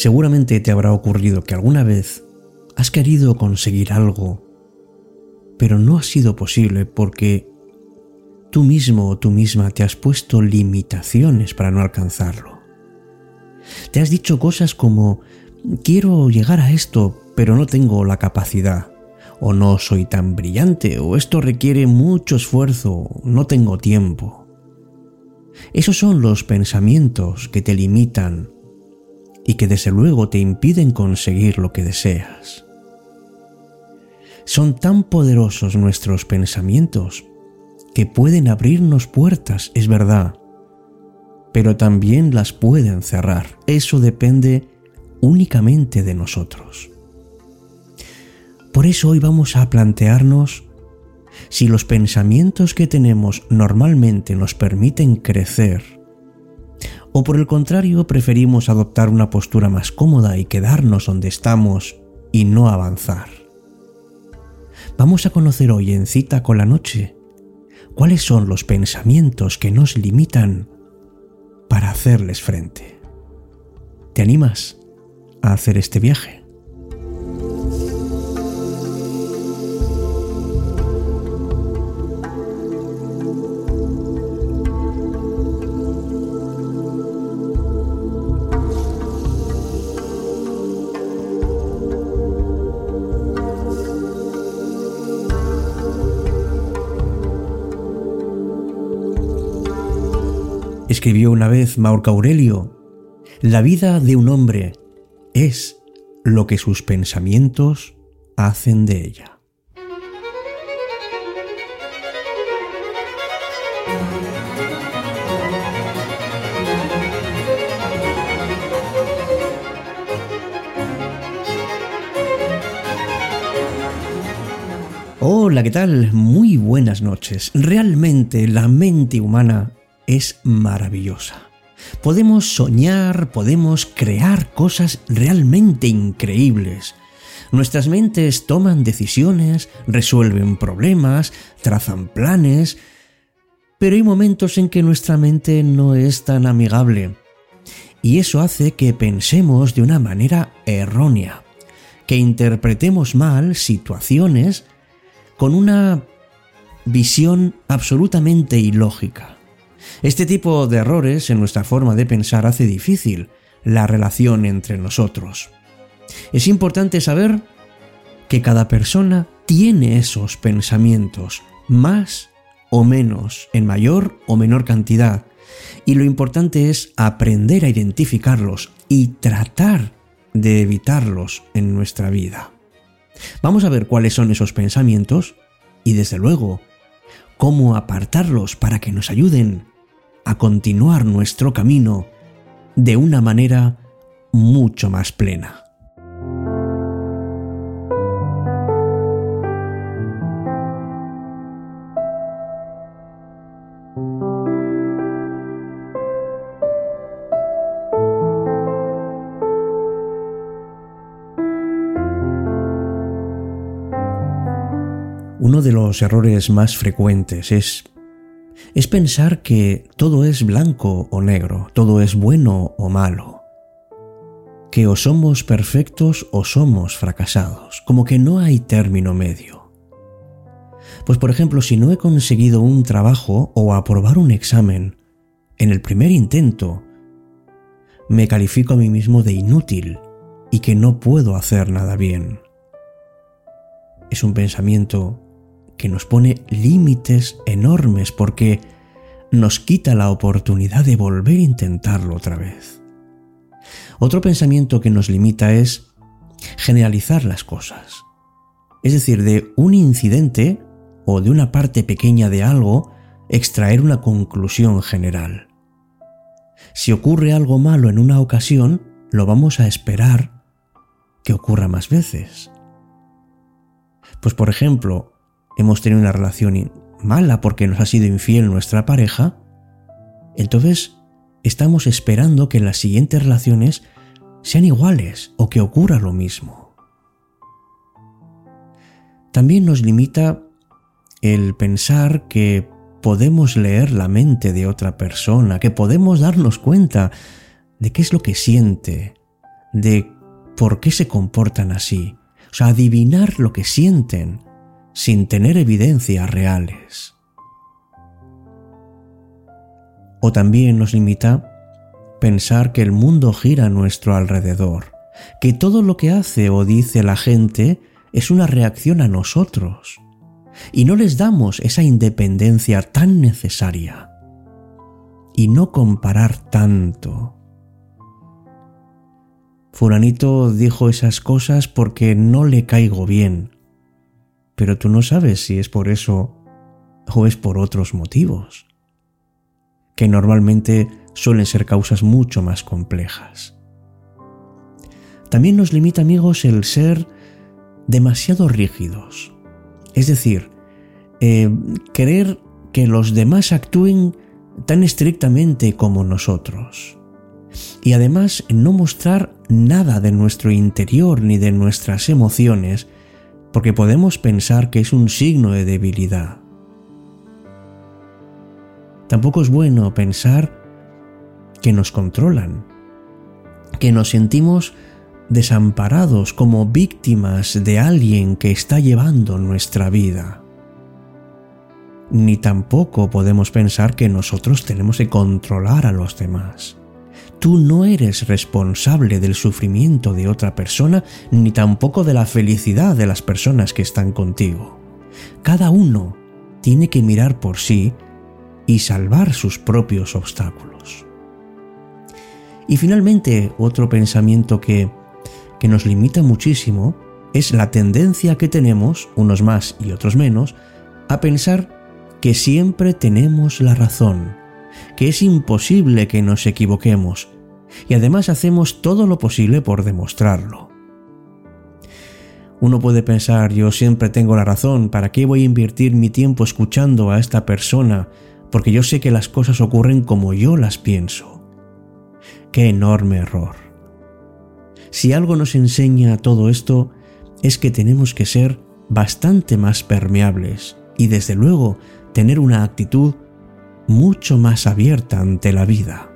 Seguramente te habrá ocurrido que alguna vez has querido conseguir algo, pero no ha sido posible porque tú mismo o tú misma te has puesto limitaciones para no alcanzarlo. Te has dicho cosas como, quiero llegar a esto, pero no tengo la capacidad, o no soy tan brillante, o esto requiere mucho esfuerzo, no tengo tiempo. Esos son los pensamientos que te limitan y que desde luego te impiden conseguir lo que deseas. Son tan poderosos nuestros pensamientos que pueden abrirnos puertas, es verdad, pero también las pueden cerrar. Eso depende únicamente de nosotros. Por eso hoy vamos a plantearnos si los pensamientos que tenemos normalmente nos permiten crecer, o por el contrario preferimos adoptar una postura más cómoda y quedarnos donde estamos y no avanzar. Vamos a conocer hoy en cita con la noche cuáles son los pensamientos que nos limitan para hacerles frente. ¿Te animas a hacer este viaje? Escribió una vez Marco Aurelio, la vida de un hombre es lo que sus pensamientos hacen de ella. Hola, ¿qué tal? Muy buenas noches. Realmente la mente humana es maravillosa. Podemos soñar, podemos crear cosas realmente increíbles. Nuestras mentes toman decisiones, resuelven problemas, trazan planes, pero hay momentos en que nuestra mente no es tan amigable. Y eso hace que pensemos de una manera errónea, que interpretemos mal situaciones con una visión absolutamente ilógica. Este tipo de errores en nuestra forma de pensar hace difícil la relación entre nosotros. Es importante saber que cada persona tiene esos pensamientos, más o menos, en mayor o menor cantidad, y lo importante es aprender a identificarlos y tratar de evitarlos en nuestra vida. Vamos a ver cuáles son esos pensamientos y desde luego cómo apartarlos para que nos ayuden a continuar nuestro camino de una manera mucho más plena. Uno de los errores más frecuentes es es pensar que todo es blanco o negro, todo es bueno o malo, que o somos perfectos o somos fracasados, como que no hay término medio. Pues por ejemplo, si no he conseguido un trabajo o aprobar un examen en el primer intento, me califico a mí mismo de inútil y que no puedo hacer nada bien. Es un pensamiento que nos pone límites enormes porque nos quita la oportunidad de volver a intentarlo otra vez. Otro pensamiento que nos limita es generalizar las cosas. Es decir, de un incidente o de una parte pequeña de algo, extraer una conclusión general. Si ocurre algo malo en una ocasión, lo vamos a esperar que ocurra más veces. Pues por ejemplo, hemos tenido una relación mala porque nos ha sido infiel nuestra pareja, entonces estamos esperando que las siguientes relaciones sean iguales o que ocurra lo mismo. También nos limita el pensar que podemos leer la mente de otra persona, que podemos darnos cuenta de qué es lo que siente, de por qué se comportan así, o sea, adivinar lo que sienten sin tener evidencias reales. O también nos limita pensar que el mundo gira a nuestro alrededor, que todo lo que hace o dice la gente es una reacción a nosotros, y no les damos esa independencia tan necesaria. Y no comparar tanto. Furanito dijo esas cosas porque no le caigo bien, pero tú no sabes si es por eso o es por otros motivos, que normalmente suelen ser causas mucho más complejas. También nos limita, amigos, el ser demasiado rígidos, es decir, eh, querer que los demás actúen tan estrictamente como nosotros. Y además no mostrar nada de nuestro interior ni de nuestras emociones porque podemos pensar que es un signo de debilidad. Tampoco es bueno pensar que nos controlan, que nos sentimos desamparados como víctimas de alguien que está llevando nuestra vida. Ni tampoco podemos pensar que nosotros tenemos que controlar a los demás. Tú no eres responsable del sufrimiento de otra persona ni tampoco de la felicidad de las personas que están contigo. Cada uno tiene que mirar por sí y salvar sus propios obstáculos. Y finalmente, otro pensamiento que, que nos limita muchísimo es la tendencia que tenemos, unos más y otros menos, a pensar que siempre tenemos la razón que es imposible que nos equivoquemos, y además hacemos todo lo posible por demostrarlo. Uno puede pensar, yo siempre tengo la razón, ¿para qué voy a invertir mi tiempo escuchando a esta persona? Porque yo sé que las cosas ocurren como yo las pienso. Qué enorme error. Si algo nos enseña todo esto, es que tenemos que ser bastante más permeables y desde luego tener una actitud mucho más abierta ante la vida.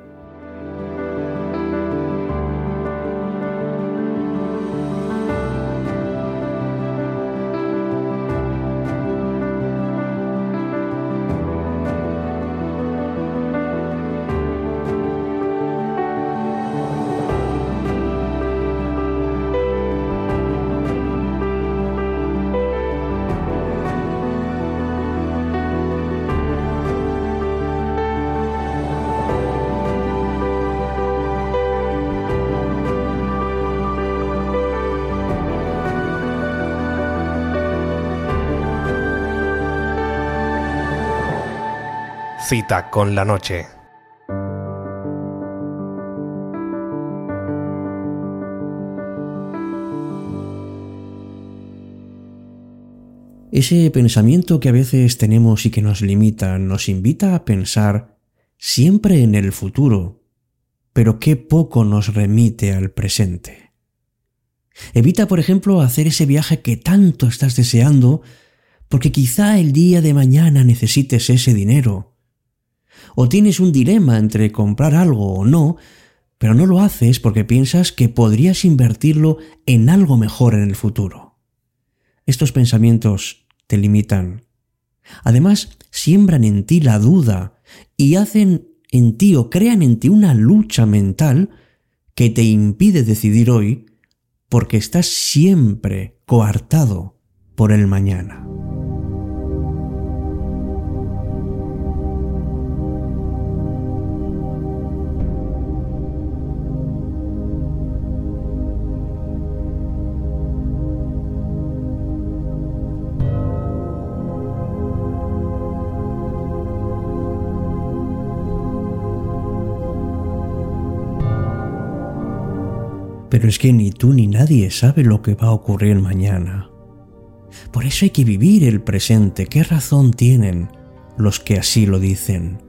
Cita con la noche. Ese pensamiento que a veces tenemos y que nos limita nos invita a pensar siempre en el futuro, pero qué poco nos remite al presente. Evita, por ejemplo, hacer ese viaje que tanto estás deseando, porque quizá el día de mañana necesites ese dinero, o tienes un dilema entre comprar algo o no, pero no lo haces porque piensas que podrías invertirlo en algo mejor en el futuro. Estos pensamientos te limitan. Además, siembran en ti la duda y hacen en ti o crean en ti una lucha mental que te impide decidir hoy porque estás siempre coartado por el mañana. Pero es que ni tú ni nadie sabe lo que va a ocurrir mañana. Por eso hay que vivir el presente. ¿Qué razón tienen los que así lo dicen?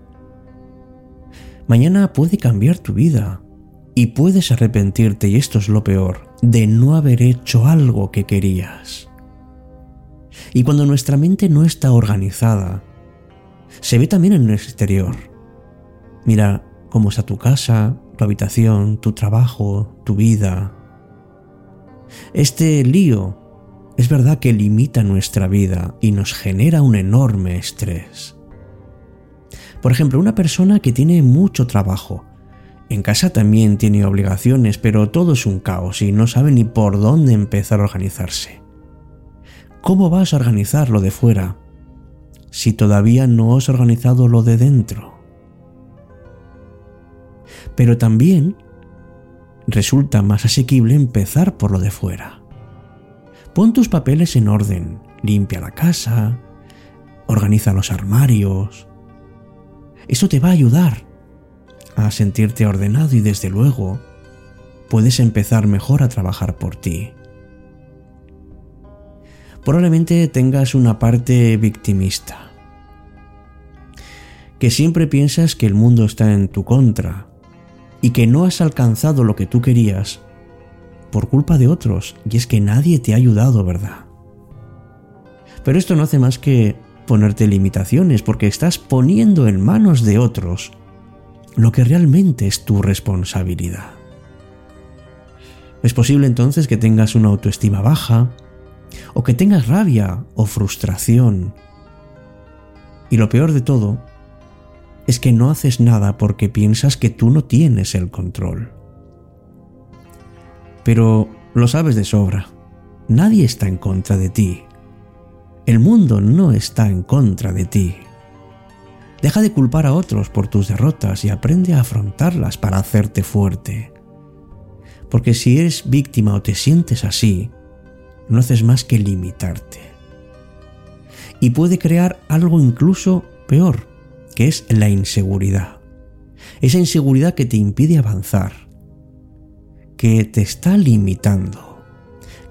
Mañana puede cambiar tu vida y puedes arrepentirte, y esto es lo peor, de no haber hecho algo que querías. Y cuando nuestra mente no está organizada, se ve también en el exterior. Mira cómo está tu casa, tu habitación, tu trabajo, tu vida. Este lío es verdad que limita nuestra vida y nos genera un enorme estrés. Por ejemplo, una persona que tiene mucho trabajo, en casa también tiene obligaciones, pero todo es un caos y no sabe ni por dónde empezar a organizarse. ¿Cómo vas a organizar lo de fuera si todavía no has organizado lo de dentro? Pero también resulta más asequible empezar por lo de fuera. Pon tus papeles en orden, limpia la casa, organiza los armarios. Eso te va a ayudar a sentirte ordenado y desde luego puedes empezar mejor a trabajar por ti. Probablemente tengas una parte victimista, que siempre piensas que el mundo está en tu contra y que no has alcanzado lo que tú querías por culpa de otros, y es que nadie te ha ayudado, ¿verdad? Pero esto no hace más que ponerte limitaciones, porque estás poniendo en manos de otros lo que realmente es tu responsabilidad. Es posible entonces que tengas una autoestima baja, o que tengas rabia o frustración. Y lo peor de todo es que no haces nada porque piensas que tú no tienes el control. Pero lo sabes de sobra, nadie está en contra de ti. El mundo no está en contra de ti. Deja de culpar a otros por tus derrotas y aprende a afrontarlas para hacerte fuerte. Porque si eres víctima o te sientes así, no haces más que limitarte. Y puede crear algo incluso peor, que es la inseguridad. Esa inseguridad que te impide avanzar, que te está limitando,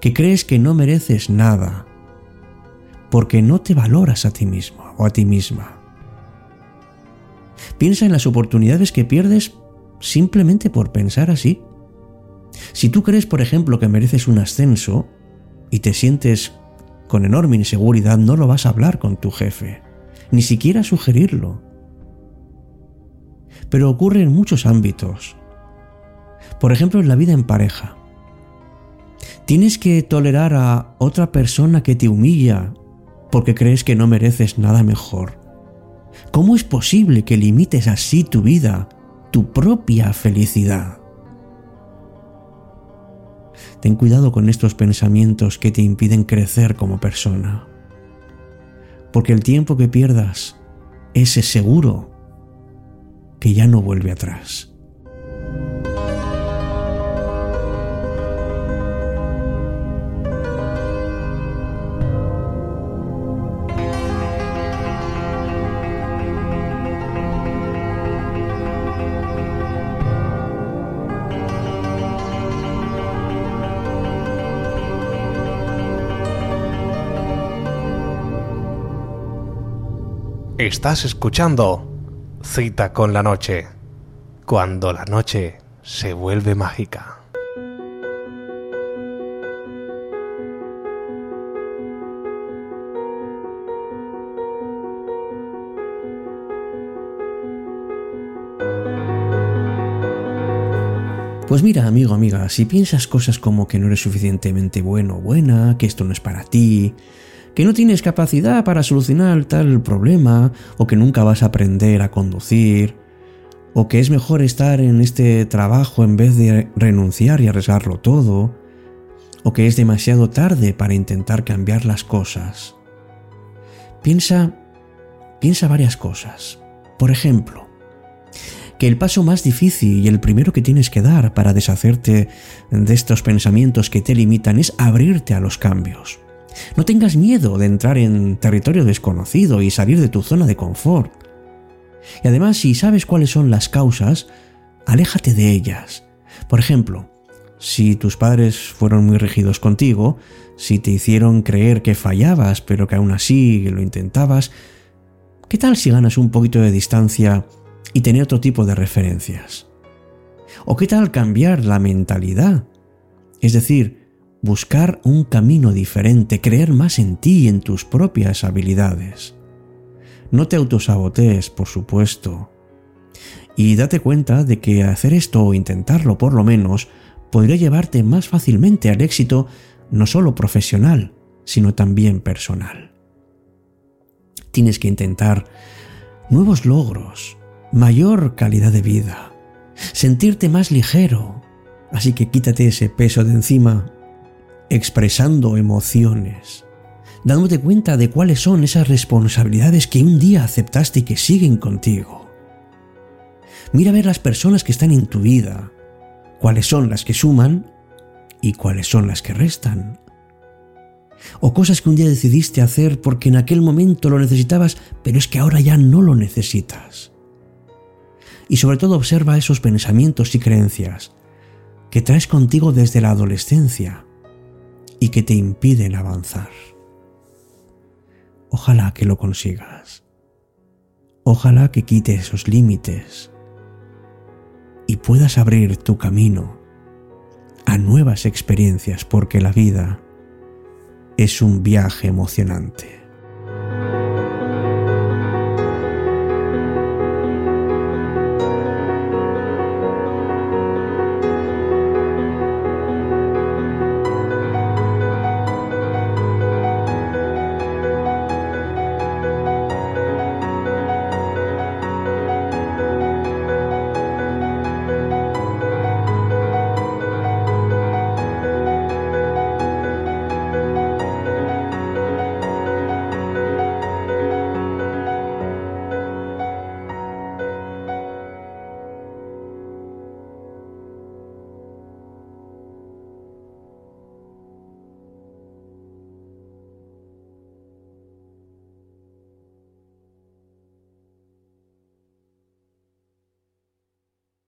que crees que no mereces nada, porque no te valoras a ti mismo o a ti misma. Piensa en las oportunidades que pierdes simplemente por pensar así. Si tú crees, por ejemplo, que mereces un ascenso y te sientes con enorme inseguridad, no lo vas a hablar con tu jefe, ni siquiera sugerirlo. Pero ocurre en muchos ámbitos. Por ejemplo, en la vida en pareja. Tienes que tolerar a otra persona que te humilla porque crees que no mereces nada mejor. ¿Cómo es posible que limites así tu vida, tu propia felicidad? Ten cuidado con estos pensamientos que te impiden crecer como persona, porque el tiempo que pierdas, ese seguro que ya no vuelve atrás. Estás escuchando Cita con la Noche, cuando la noche se vuelve mágica. Pues mira, amigo, amiga, si piensas cosas como que no eres suficientemente bueno o buena, que esto no es para ti, que no tienes capacidad para solucionar tal problema, o que nunca vas a aprender a conducir, o que es mejor estar en este trabajo en vez de renunciar y arriesgarlo todo, o que es demasiado tarde para intentar cambiar las cosas. Piensa, piensa varias cosas. Por ejemplo, que el paso más difícil y el primero que tienes que dar para deshacerte de estos pensamientos que te limitan es abrirte a los cambios. No tengas miedo de entrar en territorio desconocido y salir de tu zona de confort. Y además, si sabes cuáles son las causas, aléjate de ellas. Por ejemplo, si tus padres fueron muy rígidos contigo, si te hicieron creer que fallabas pero que aún así lo intentabas, ¿qué tal si ganas un poquito de distancia y tener otro tipo de referencias? ¿O qué tal cambiar la mentalidad? Es decir, buscar un camino diferente, creer más en ti y en tus propias habilidades. No te autosabotees, por supuesto. Y date cuenta de que hacer esto o intentarlo por lo menos podría llevarte más fácilmente al éxito no solo profesional, sino también personal. Tienes que intentar nuevos logros, mayor calidad de vida, sentirte más ligero, así que quítate ese peso de encima expresando emociones, dándote cuenta de cuáles son esas responsabilidades que un día aceptaste y que siguen contigo. Mira a ver las personas que están en tu vida, cuáles son las que suman y cuáles son las que restan. O cosas que un día decidiste hacer porque en aquel momento lo necesitabas, pero es que ahora ya no lo necesitas. Y sobre todo observa esos pensamientos y creencias que traes contigo desde la adolescencia y que te impiden avanzar. Ojalá que lo consigas. Ojalá que quites esos límites y puedas abrir tu camino a nuevas experiencias porque la vida es un viaje emocionante.